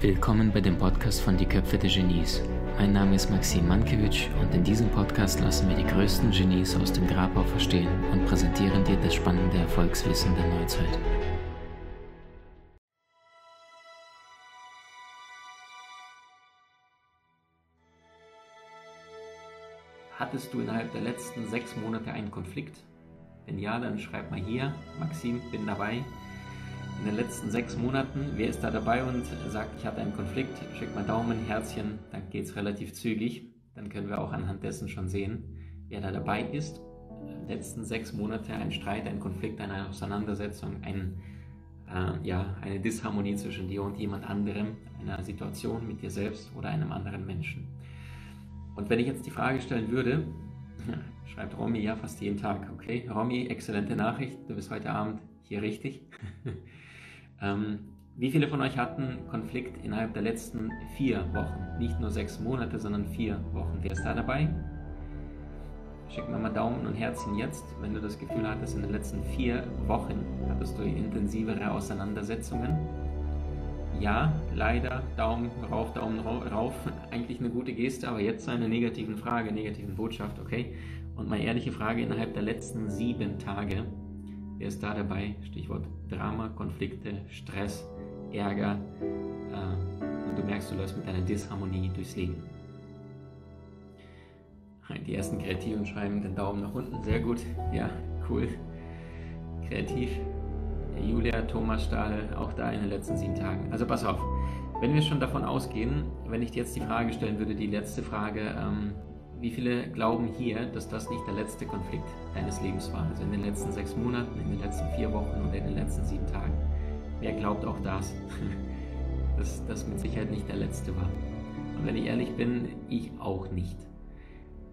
Willkommen bei dem Podcast von Die Köpfe der Genies. Mein Name ist Maxim Mankewitsch und in diesem Podcast lassen wir die größten Genies aus dem Grabau verstehen und präsentieren dir das spannende Erfolgswissen der Neuzeit. Hattest du innerhalb der letzten sechs Monate einen Konflikt? Wenn ja, dann schreib mal hier, Maxim, bin dabei in den letzten sechs Monaten. Wer ist da dabei und sagt, ich hatte einen Konflikt? Schick mal Daumen, Herzchen, dann geht es relativ zügig. Dann können wir auch anhand dessen schon sehen, wer da dabei ist. In den letzten sechs Monate ein Streit, ein Konflikt, eine Auseinandersetzung, ein, äh, ja, eine Disharmonie zwischen dir und jemand anderem, einer Situation mit dir selbst oder einem anderen Menschen. Und wenn ich jetzt die Frage stellen würde, schreibt Romy ja fast jeden Tag, okay, Romy, exzellente Nachricht, du bist heute Abend hier richtig. Ähm, wie viele von euch hatten Konflikt innerhalb der letzten vier Wochen? Nicht nur sechs Monate, sondern vier Wochen. Wer ist da dabei? Schick mir mal Daumen und Herzen jetzt, wenn du das Gefühl hattest, in den letzten vier Wochen hattest du intensivere Auseinandersetzungen. Ja, leider, Daumen rauf, Daumen rauf, eigentlich eine gute Geste, aber jetzt eine negative Frage, negativen Botschaft, okay? Und meine ehrliche Frage innerhalb der letzten sieben Tage, Wer ist da dabei? Stichwort Drama, Konflikte, Stress, Ärger. Äh, und du merkst, du läufst mit einer Disharmonie durchs Leben. Die ersten Kreativen schreiben den Daumen nach unten. Sehr gut. Ja, cool. Kreativ. Julia, Thomas Stahl, auch da in den letzten sieben Tagen. Also pass auf. Wenn wir schon davon ausgehen, wenn ich dir jetzt die Frage stellen würde, die letzte Frage, ähm, wie viele glauben hier, dass das nicht der letzte Konflikt deines Lebens war? Also in den letzten sechs Monaten, in den letzten vier Wochen oder in den letzten sieben Tagen. Wer glaubt auch das? dass das mit Sicherheit nicht der letzte war. Und wenn ich ehrlich bin, ich auch nicht.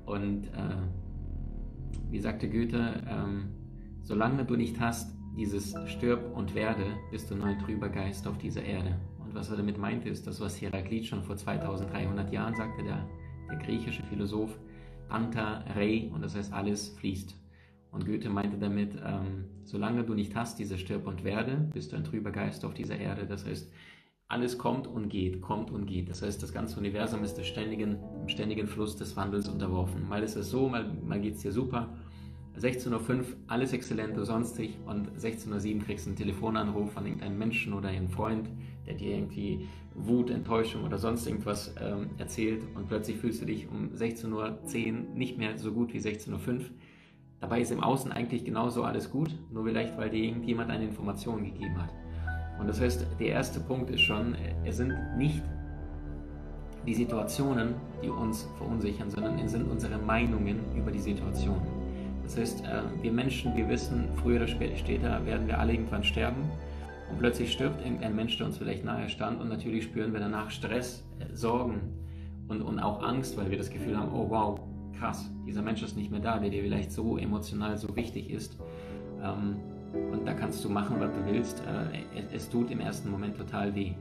Und äh, wie sagte Goethe, ähm, solange du nicht hast, dieses Stirb und werde, bist du neu trüber Geist auf dieser Erde. Und was er damit meinte, ist das, was Heraklit schon vor 2300 Jahren sagte, der der griechische Philosoph Anta Rei, und das heißt, alles fließt. Und Goethe meinte damit, ähm, solange du nicht hast, diese Stirb und Werde, bist du ein trüber Geist auf dieser Erde. Das heißt, alles kommt und geht, kommt und geht. Das heißt, das ganze Universum ist dem ständigen, ständigen Fluss des Wandels unterworfen. Mal ist es so, mal, mal geht es dir super. 16.05 Uhr, alles exzellent, du sonstig. Und 16.07 Uhr kriegst du einen Telefonanruf von irgendeinem Menschen oder einem Freund, der dir irgendwie Wut, Enttäuschung oder sonst irgendwas ähm, erzählt und plötzlich fühlst du dich um 16.10 Uhr nicht mehr so gut wie 16.05 Uhr. Dabei ist im Außen eigentlich genauso alles gut, nur vielleicht, weil dir irgendjemand eine Information gegeben hat. Und das heißt, der erste Punkt ist schon, es sind nicht die Situationen, die uns verunsichern, sondern es sind unsere Meinungen über die Situationen. Das heißt, äh, wir Menschen, wir wissen, früher oder später werden wir alle irgendwann sterben und plötzlich stirbt irgendein Mensch, der uns vielleicht nahe stand und natürlich spüren wir danach Stress, äh, Sorgen und, und auch Angst, weil wir das Gefühl haben, oh wow, krass, dieser Mensch ist nicht mehr da, der dir vielleicht so emotional so wichtig ist. Ähm, und da kannst du machen, was du willst. Äh, es, tut im ersten Moment total weh.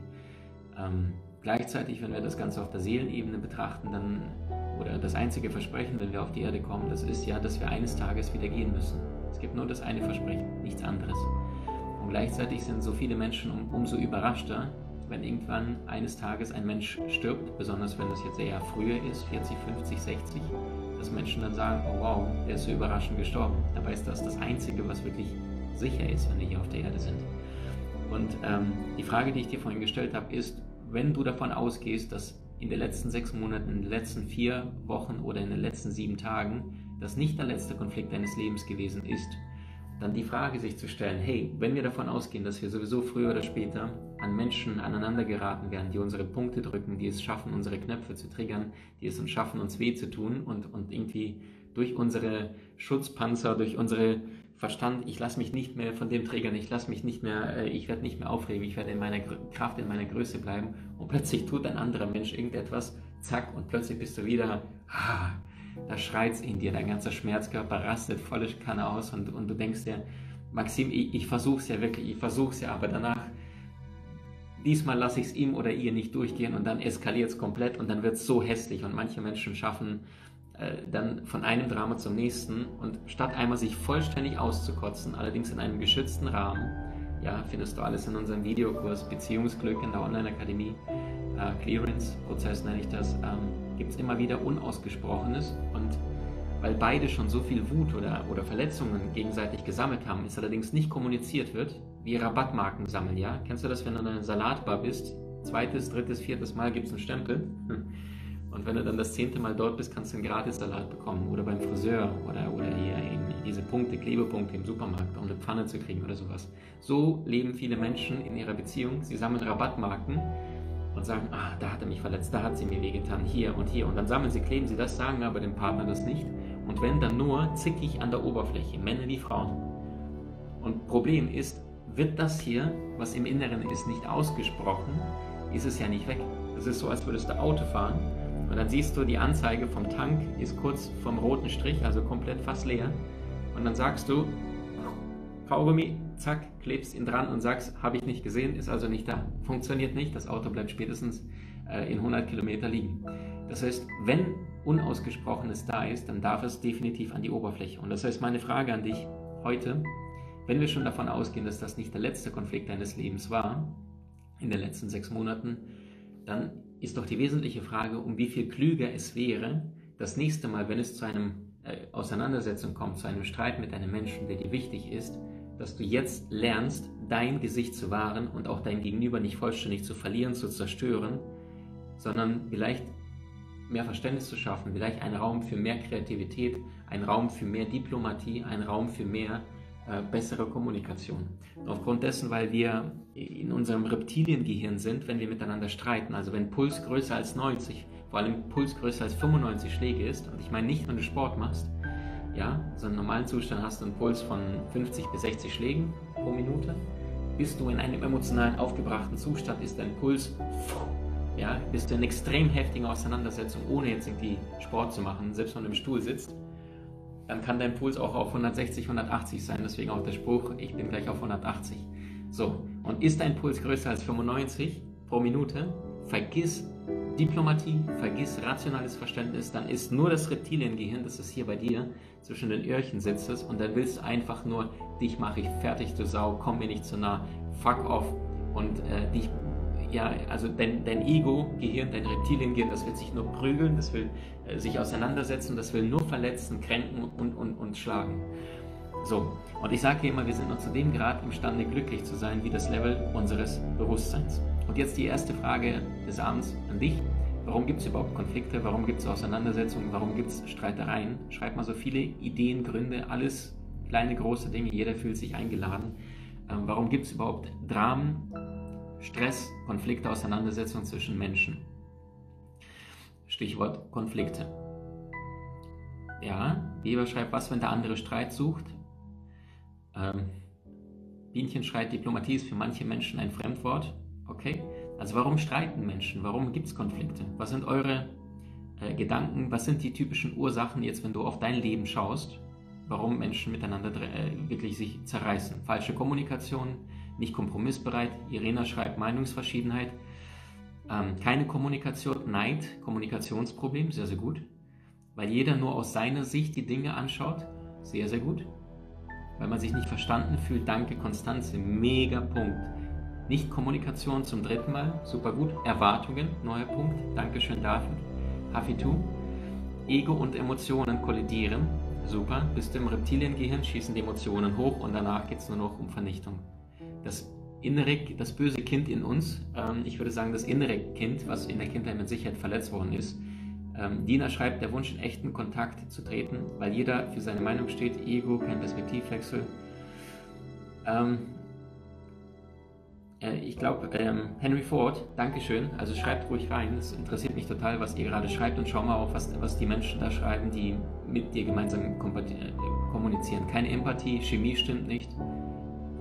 Ähm, gleichzeitig, wenn wir das Ganze auf der Seelenebene betrachten, dann, oder das einzige Versprechen, wenn wir auf die Erde kommen, das ist ja, dass wir eines Tages wieder gehen müssen. Es gibt nur das eine Versprechen, nichts anderes gleichzeitig sind so viele Menschen um, umso überraschter, wenn irgendwann eines Tages ein Mensch stirbt, besonders wenn das jetzt eher früher ist, 40, 50, 60, dass Menschen dann sagen, oh wow, der ist so überraschend gestorben. Dabei ist das das Einzige, was wirklich sicher ist, wenn wir hier auf der Erde sind. Und ähm, die Frage, die ich dir vorhin gestellt habe, ist, wenn du davon ausgehst, dass in den letzten sechs Monaten, in den letzten vier Wochen oder in den letzten sieben Tagen das nicht der letzte Konflikt deines Lebens gewesen ist, dann die Frage sich zu stellen, hey, wenn wir davon ausgehen, dass wir sowieso früher oder später an Menschen aneinander geraten werden, die unsere Punkte drücken, die es schaffen, unsere Knöpfe zu triggern, die es uns schaffen, uns weh zu tun und, und irgendwie durch unsere Schutzpanzer, durch unsere Verstand, ich lasse mich nicht mehr von dem triggern, ich lasse mich nicht mehr, äh, ich werde nicht mehr aufregen, ich werde in meiner Kraft, in meiner Größe bleiben. Und plötzlich tut ein anderer Mensch irgendetwas, zack, und plötzlich bist du wieder, ah, da schreit es in dir, dein ganzer Schmerzkörper rastet volle Kanne aus und, und du denkst dir, Maxim, ich, ich versuche es ja wirklich, ich versuche es ja, aber danach, diesmal lasse ich es ihm oder ihr nicht durchgehen und dann eskaliert es komplett und dann wird es so hässlich und manche Menschen schaffen dann von einem Drama zum nächsten und statt einmal sich vollständig auszukotzen, allerdings in einem geschützten Rahmen, ja, findest du alles in unserem Videokurs Beziehungsglück in der Online-Akademie, äh, Clearance-Prozess nenne ich das, ähm, gibt es immer wieder Unausgesprochenes und weil beide schon so viel Wut oder, oder Verletzungen gegenseitig gesammelt haben, es allerdings nicht kommuniziert wird, wie Rabattmarken sammeln, ja? Kennst du das, wenn du in einer Salatbar bist? Zweites, drittes, viertes Mal gibt es einen Stempel. Und wenn du dann das zehnte Mal dort bist, kannst du einen Gratis-Salat bekommen. Oder beim Friseur oder, oder hier in diese Punkte, Klebepunkte im Supermarkt, um eine Pfanne zu kriegen oder sowas. So leben viele Menschen in ihrer Beziehung. Sie sammeln Rabattmarken und sagen, ah, da hat er mich verletzt, da hat sie mir wehgetan, hier und hier. Und dann sammeln sie, kleben sie das, sagen aber dem Partner das nicht. Und wenn dann nur zickig an der Oberfläche, Männer wie Frauen. Und Problem ist, wird das hier, was im Inneren ist, nicht ausgesprochen, ist es ja nicht weg. Das ist so, als würdest du Auto fahren und dann siehst du, die Anzeige vom Tank ist kurz vom roten Strich, also komplett fast leer. Und dann sagst du, Kaugummi, zack, klebst ihn dran und sagst, habe ich nicht gesehen, ist also nicht da. Funktioniert nicht, das Auto bleibt spätestens äh, in 100 Kilometer liegen. Das heißt, wenn Unausgesprochenes da ist, dann darf es definitiv an die Oberfläche. Und das heißt, meine Frage an dich heute, wenn wir schon davon ausgehen, dass das nicht der letzte Konflikt deines Lebens war, in den letzten sechs Monaten, dann ist doch die wesentliche Frage, um wie viel klüger es wäre, das nächste Mal, wenn es zu einer äh, Auseinandersetzung kommt, zu einem Streit mit einem Menschen, der dir wichtig ist, dass du jetzt lernst, dein Gesicht zu wahren und auch dein Gegenüber nicht vollständig zu verlieren, zu zerstören, sondern vielleicht mehr Verständnis zu schaffen, vielleicht einen Raum für mehr Kreativität, einen Raum für mehr Diplomatie, einen Raum für mehr äh, bessere Kommunikation. Aufgrund dessen, weil wir in unserem Reptiliengehirn sind, wenn wir miteinander streiten, also wenn Puls größer als 90, vor allem Puls größer als 95 Schläge ist, und ich meine nicht, wenn du Sport machst, ja, so im normalen Zustand hast du einen Puls von 50 bis 60 Schlägen pro Minute, bist du in einem emotionalen aufgebrachten Zustand, ist dein Puls, ja, bist du in extrem heftigen Auseinandersetzung, ohne jetzt irgendwie Sport zu machen, selbst wenn du im Stuhl sitzt, dann kann dein Puls auch auf 160, 180 sein. Deswegen auch der Spruch, ich bin gleich auf 180. So, und ist dein Puls größer als 95 pro Minute, vergiss Diplomatie, vergiss rationales Verständnis, dann ist nur das Reptiliengehirn, das ist hier bei dir zwischen den Öhrchen sitzt und dann willst du einfach nur, dich mache ich fertig, du Sau, komm mir nicht zu nah, fuck off und äh, dich ja, also dein, dein Ego-Gehirn, dein Reptiliengehirn, das will sich nur prügeln, das will äh, sich auseinandersetzen, das will nur verletzen, kränken und, und, und schlagen. So, und ich sage immer, wir sind nur zu dem Grad imstande, glücklich zu sein, wie das Level unseres Bewusstseins. Und jetzt die erste Frage des Abends an dich. Warum gibt es überhaupt Konflikte? Warum gibt es Auseinandersetzungen? Warum gibt es Streitereien? Schreib mal so viele Ideen, Gründe, alles kleine, große Dinge. Jeder fühlt sich eingeladen. Ähm, warum gibt es überhaupt Dramen? Stress, Konflikte, Auseinandersetzungen zwischen Menschen. Stichwort Konflikte. Ja, Weber schreibt, was, wenn der andere Streit sucht? Ähm, Bienchen schreit, Diplomatie ist für manche Menschen ein Fremdwort. Okay, also warum streiten Menschen? Warum gibt es Konflikte? Was sind eure äh, Gedanken? Was sind die typischen Ursachen jetzt, wenn du auf dein Leben schaust? Warum Menschen miteinander äh, wirklich sich zerreißen? Falsche Kommunikation, nicht kompromissbereit. Irena schreibt Meinungsverschiedenheit. Ähm, keine Kommunikation, Neid, Kommunikationsproblem, sehr, sehr gut. Weil jeder nur aus seiner Sicht die Dinge anschaut, sehr, sehr gut. Weil man sich nicht verstanden fühlt, danke Konstanze, mega Punkt. Nicht Kommunikation zum dritten Mal, super gut. Erwartungen, neuer Punkt, Dankeschön dafür. Hafitu. Ego und Emotionen kollidieren, super. Bist du im Reptiliengehirn, schießen die Emotionen hoch und danach geht es nur noch um Vernichtung das innere, das böse Kind in uns, ähm, ich würde sagen das innere Kind, was in der Kindheit mit Sicherheit verletzt worden ist. Ähm, Dina schreibt, der Wunsch in echten Kontakt zu treten, weil jeder für seine Meinung steht, Ego, kein Perspektivwechsel. Ähm, äh, ich glaube, ähm, Henry Ford, Dankeschön, also schreibt ruhig rein, es interessiert mich total, was ihr gerade schreibt und schau mal auch, was, was die Menschen da schreiben, die mit dir gemeinsam äh, kommunizieren. Keine Empathie, Chemie stimmt nicht.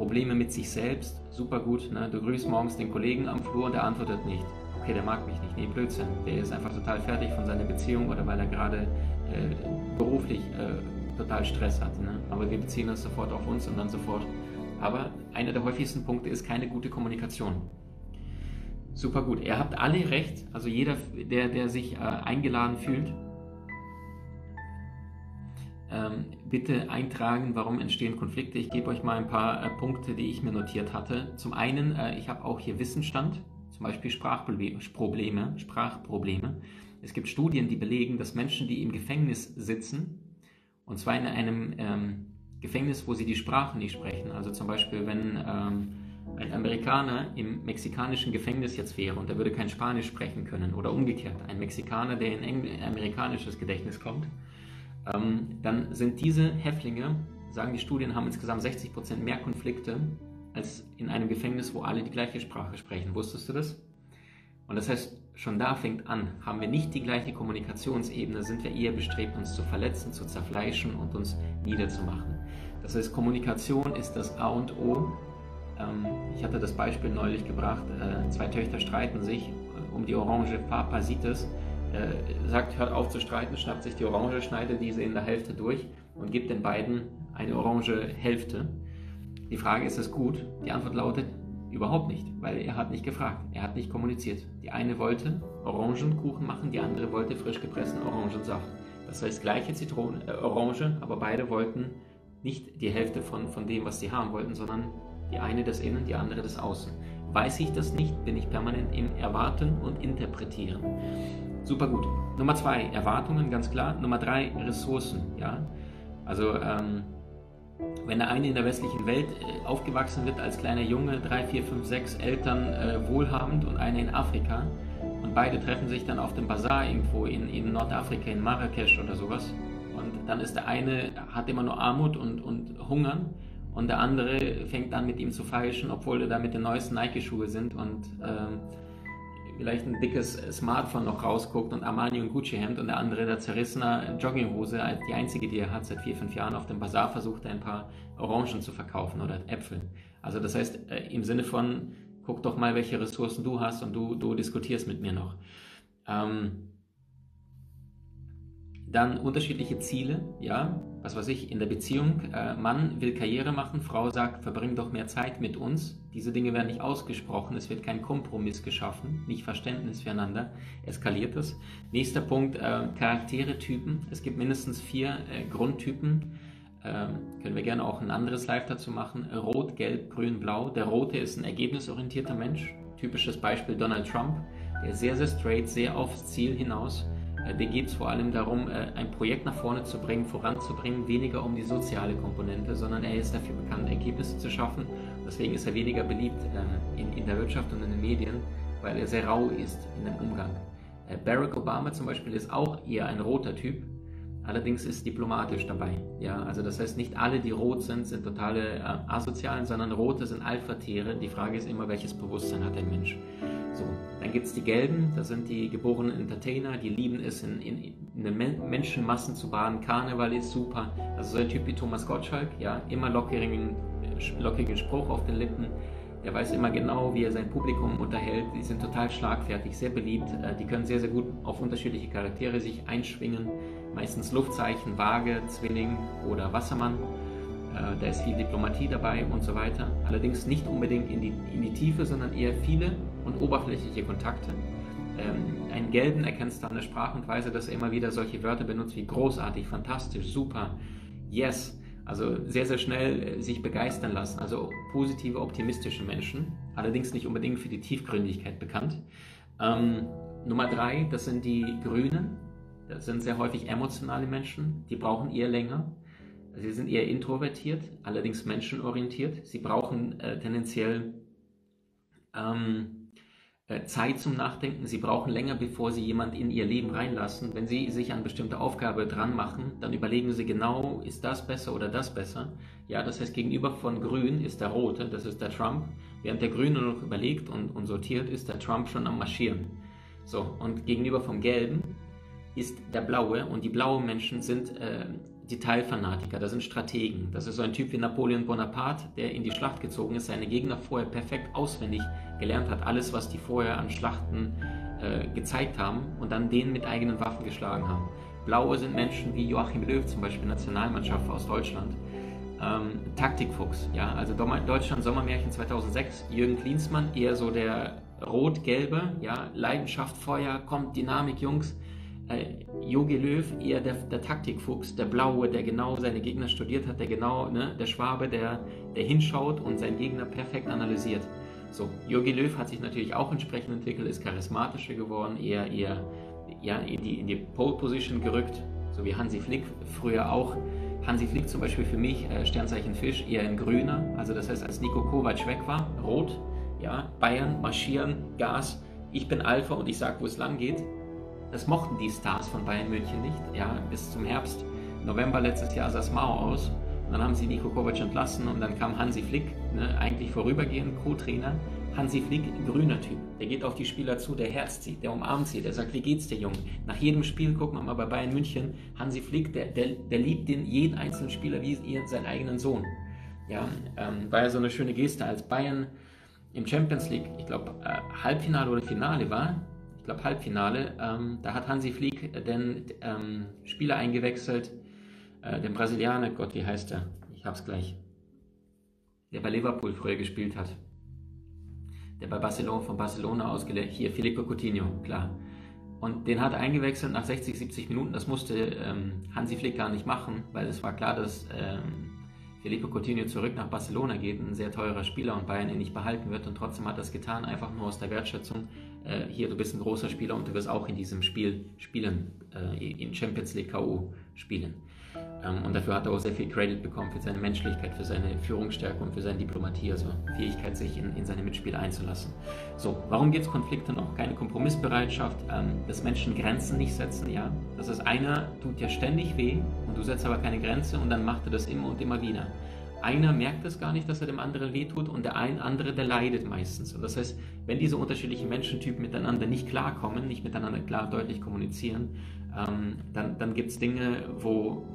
Probleme mit sich selbst, super gut. Ne? Du grüßt morgens den Kollegen am Flur und der antwortet nicht. Okay, der mag mich nicht. Nee, Blödsinn. Der ist einfach total fertig von seiner Beziehung oder weil er gerade äh, beruflich äh, total Stress hat. Ne? Aber wir beziehen das sofort auf uns und dann sofort. Aber einer der häufigsten Punkte ist keine gute Kommunikation. Super gut. Ihr habt alle recht, also jeder, der, der sich äh, eingeladen fühlt, bitte eintragen, warum entstehen Konflikte. Ich gebe euch mal ein paar äh, Punkte, die ich mir notiert hatte. Zum einen, äh, ich habe auch hier Wissensstand, zum Beispiel Sprachprobleme, Sprachprobleme. Es gibt Studien, die belegen, dass Menschen, die im Gefängnis sitzen, und zwar in einem ähm, Gefängnis, wo sie die Sprache nicht sprechen, also zum Beispiel, wenn ähm, ein Amerikaner im mexikanischen Gefängnis jetzt wäre und er würde kein Spanisch sprechen können oder umgekehrt, ein Mexikaner, der in Engl amerikanisches Gedächtnis kommt, ähm, dann sind diese Häftlinge, sagen die Studien, haben insgesamt 60 Prozent mehr Konflikte als in einem Gefängnis, wo alle die gleiche Sprache sprechen. Wusstest du das? Und das heißt, schon da fängt an, haben wir nicht die gleiche Kommunikationsebene, sind wir eher bestrebt, uns zu verletzen, zu zerfleischen und uns niederzumachen. Das heißt, Kommunikation ist das A und O. Ähm, ich hatte das Beispiel neulich gebracht, äh, zwei Töchter streiten sich äh, um die Orange Papa sieht es äh, sagt, hört auf zu streiten, schnappt sich die Orange, schneidet diese in der Hälfte durch und gibt den beiden eine orange Hälfte. Die Frage ist es gut? Die Antwort lautet überhaupt nicht, weil er hat nicht gefragt, er hat nicht kommuniziert. Die eine wollte Orangenkuchen machen, die andere wollte frisch gepressten Orangensaft. Das heißt gleiche Zitrone, äh, Orange, aber beide wollten nicht die Hälfte von, von dem, was sie haben wollten, sondern die eine das Innen, die andere das Außen. Weiß ich das nicht, bin ich permanent im Erwarten und Interpretieren. Super gut. Nummer zwei, Erwartungen, ganz klar. Nummer drei, Ressourcen. Ja? Also, ähm, wenn der eine in der westlichen Welt äh, aufgewachsen wird als kleiner Junge, drei, vier, fünf, sechs Eltern äh, wohlhabend und einer in Afrika und beide treffen sich dann auf dem Bazar irgendwo in, in Nordafrika, in Marrakesch oder sowas und dann ist der eine, hat immer nur Armut und, und Hungern und der andere fängt an mit ihm zu feilschen, obwohl er da mit den neuesten Nike-Schuhe sind und ähm, vielleicht ein dickes Smartphone noch rausguckt und Armani und Gucci Hemd und der andere der zerrissene Jogginghose, die einzige, die er hat seit vier, fünf Jahren auf dem Bazar versucht, ein paar Orangen zu verkaufen oder Äpfel. Also das heißt, äh, im Sinne von, guck doch mal, welche Ressourcen du hast und du, du diskutierst mit mir noch. Ähm, dann unterschiedliche Ziele, ja, was weiß ich, in der Beziehung. Äh, Mann will Karriere machen, Frau sagt, verbring doch mehr Zeit mit uns. Diese Dinge werden nicht ausgesprochen, es wird kein Kompromiss geschaffen, nicht Verständnis füreinander, eskaliert es. Nächster Punkt, äh, Charaktere-Typen. Es gibt mindestens vier äh, Grundtypen. Ähm, können wir gerne auch ein anderes Live dazu machen. Rot, Gelb, Grün, Blau. Der Rote ist ein ergebnisorientierter Mensch. Typisches Beispiel Donald Trump. Der sehr, sehr straight, sehr aufs Ziel hinaus äh, dir geht es vor allem darum, äh, ein Projekt nach vorne zu bringen, voranzubringen, weniger um die soziale Komponente, sondern er ist dafür bekannt, Ergebnisse zu schaffen. Deswegen ist er weniger beliebt äh, in der Wirtschaft und in den Medien, weil er sehr rau ist in dem Umgang. Barack Obama zum Beispiel ist auch eher ein roter Typ, allerdings ist diplomatisch dabei. Ja, also das heißt, nicht alle, die rot sind, sind totale äh, Asozialen, sondern rote sind Alpha-Tiere. Die Frage ist immer, welches Bewusstsein hat ein Mensch. So, dann gibt es die Gelben, das sind die geborenen Entertainer, die lieben es, in, in, in Menschenmassen zu baden. Karneval ist super. Also so ein Typ wie Thomas Gottschalk, ja, immer lockigen, lockigen Spruch auf den Lippen. Der weiß immer genau, wie er sein Publikum unterhält. Die sind total schlagfertig, sehr beliebt. Äh, die können sehr, sehr gut auf unterschiedliche Charaktere sich einschwingen. Meistens Luftzeichen, Waage, Zwilling oder Wassermann. Äh, da ist viel Diplomatie dabei und so weiter. Allerdings nicht unbedingt in die, in die Tiefe, sondern eher viele und oberflächliche Kontakte. Ähm, einen Gelben erkennst du an der Sprache und Weise, dass er immer wieder solche Wörter benutzt wie großartig, fantastisch, super, yes. Also sehr, sehr schnell äh, sich begeistern lassen. Also positive, optimistische Menschen. Allerdings nicht unbedingt für die Tiefgründigkeit bekannt. Ähm, Nummer drei, das sind die Grünen. Das sind sehr häufig emotionale Menschen. Die brauchen eher länger. Sie sind eher introvertiert, allerdings menschenorientiert. Sie brauchen äh, tendenziell ähm, äh, Zeit zum Nachdenken. Sie brauchen länger, bevor Sie jemand in Ihr Leben reinlassen. Wenn Sie sich an bestimmte Aufgabe dran machen, dann überlegen Sie genau, ist das besser oder das besser. Ja, das heißt, gegenüber von Grün ist der Rote, das ist der Trump. Während der Grüne noch überlegt und, und sortiert, ist der Trump schon am Marschieren. So, und gegenüber vom Gelben ist der Blaue und die blauen Menschen sind äh, Detailfanatiker, das sind Strategen. Das ist so ein Typ wie Napoleon Bonaparte, der in die Schlacht gezogen ist, seine Gegner vorher perfekt auswendig gelernt hat, alles, was die vorher an Schlachten äh, gezeigt haben und dann denen mit eigenen Waffen geschlagen haben. Blaue sind Menschen wie Joachim Löw, zum Beispiel Nationalmannschaft aus Deutschland. Ähm, Taktikfuchs, ja, also Deutschland Sommermärchen 2006, Jürgen Klinsmann, eher so der rot-gelbe, ja, Leidenschaft, Feuer, kommt, Dynamik, Jungs Jogi Löw eher der, der, Taktikfuchs, der Blaue, der genau seine Gegner studiert hat, der genau, ne, der Schwabe, der, der hinschaut und seinen Gegner perfekt analysiert. So, Jogi Löw hat sich natürlich auch entsprechend entwickelt, ist charismatischer geworden, eher, eher ja, in, die, in die Pole Position gerückt, so wie Hansi Flick früher auch. Hansi Flick zum Beispiel für mich, äh, Sternzeichen Fisch, eher ein grüner. Also das heißt, als Nico Kovac weg war, rot, ja, Bayern, marschieren, Gas, ich bin Alpha und ich sag, wo es lang geht. Das mochten die Stars von Bayern München nicht. Ja, bis zum Herbst, November letztes Jahr sah es mau aus. Und dann haben sie Nico Kovac entlassen und dann kam Hansi Flick, ne, eigentlich vorübergehend Co-Trainer. Hansi Flick, grüner Typ. Der geht auf die Spieler zu, der herzt sie, der umarmt sie, der sagt, wie geht's dir, Junge? Nach jedem Spiel gucken wir mal bei Bayern München. Hansi Flick, der, der, der liebt den, jeden einzelnen Spieler wie seinen eigenen Sohn. Ja, ähm, war ja so eine schöne Geste, als Bayern im Champions League, ich glaube, äh, Halbfinale oder Finale war, ich glaube Halbfinale, ähm, da hat Hansi Flick den ähm, Spieler eingewechselt, äh, den Brasilianer, Gott, wie heißt er? Ich hab's gleich. Der bei Liverpool früher gespielt hat. Der bei Barcelona, von Barcelona ausgelegt, hier, Filippo Coutinho, klar. Und den hat er eingewechselt nach 60, 70 Minuten. Das musste ähm, Hansi Flick gar nicht machen, weil es war klar, dass ähm, Felipe Coutinho zurück nach Barcelona geht, ein sehr teurer Spieler und Bayern ihn nicht behalten wird und trotzdem hat er es getan, einfach nur aus der Wertschätzung, äh, hier, du bist ein großer Spieler und du wirst auch in diesem Spiel spielen, äh, in Champions League K.O. spielen. Ähm, und dafür hat er auch sehr viel Credit bekommen für seine Menschlichkeit, für seine Führungsstärke und für seine Diplomatie, also Fähigkeit, sich in, in seine Mitspieler einzulassen. So, warum gibt es Konflikte noch? Keine Kompromissbereitschaft, ähm, dass Menschen Grenzen nicht setzen, ja. Das ist einer, tut ja ständig weh und du setzt aber keine Grenze und dann macht er das immer und immer wieder. Einer merkt es gar nicht, dass er dem anderen wehtut und der ein andere, der leidet meistens. Und das heißt, wenn diese unterschiedlichen Menschentypen miteinander nicht klarkommen, nicht miteinander klar deutlich kommunizieren, ähm, dann, dann gibt es Dinge, wo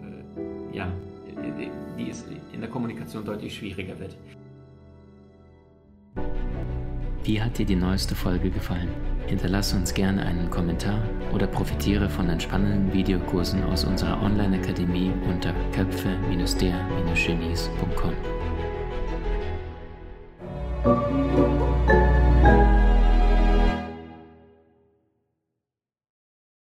ja, die es in der Kommunikation deutlich schwieriger wird. Wie hat dir die neueste Folge gefallen? Hinterlasse uns gerne einen Kommentar oder profitiere von entspannenden Videokursen aus unserer Online-Akademie unter köpfe-der-genies.com.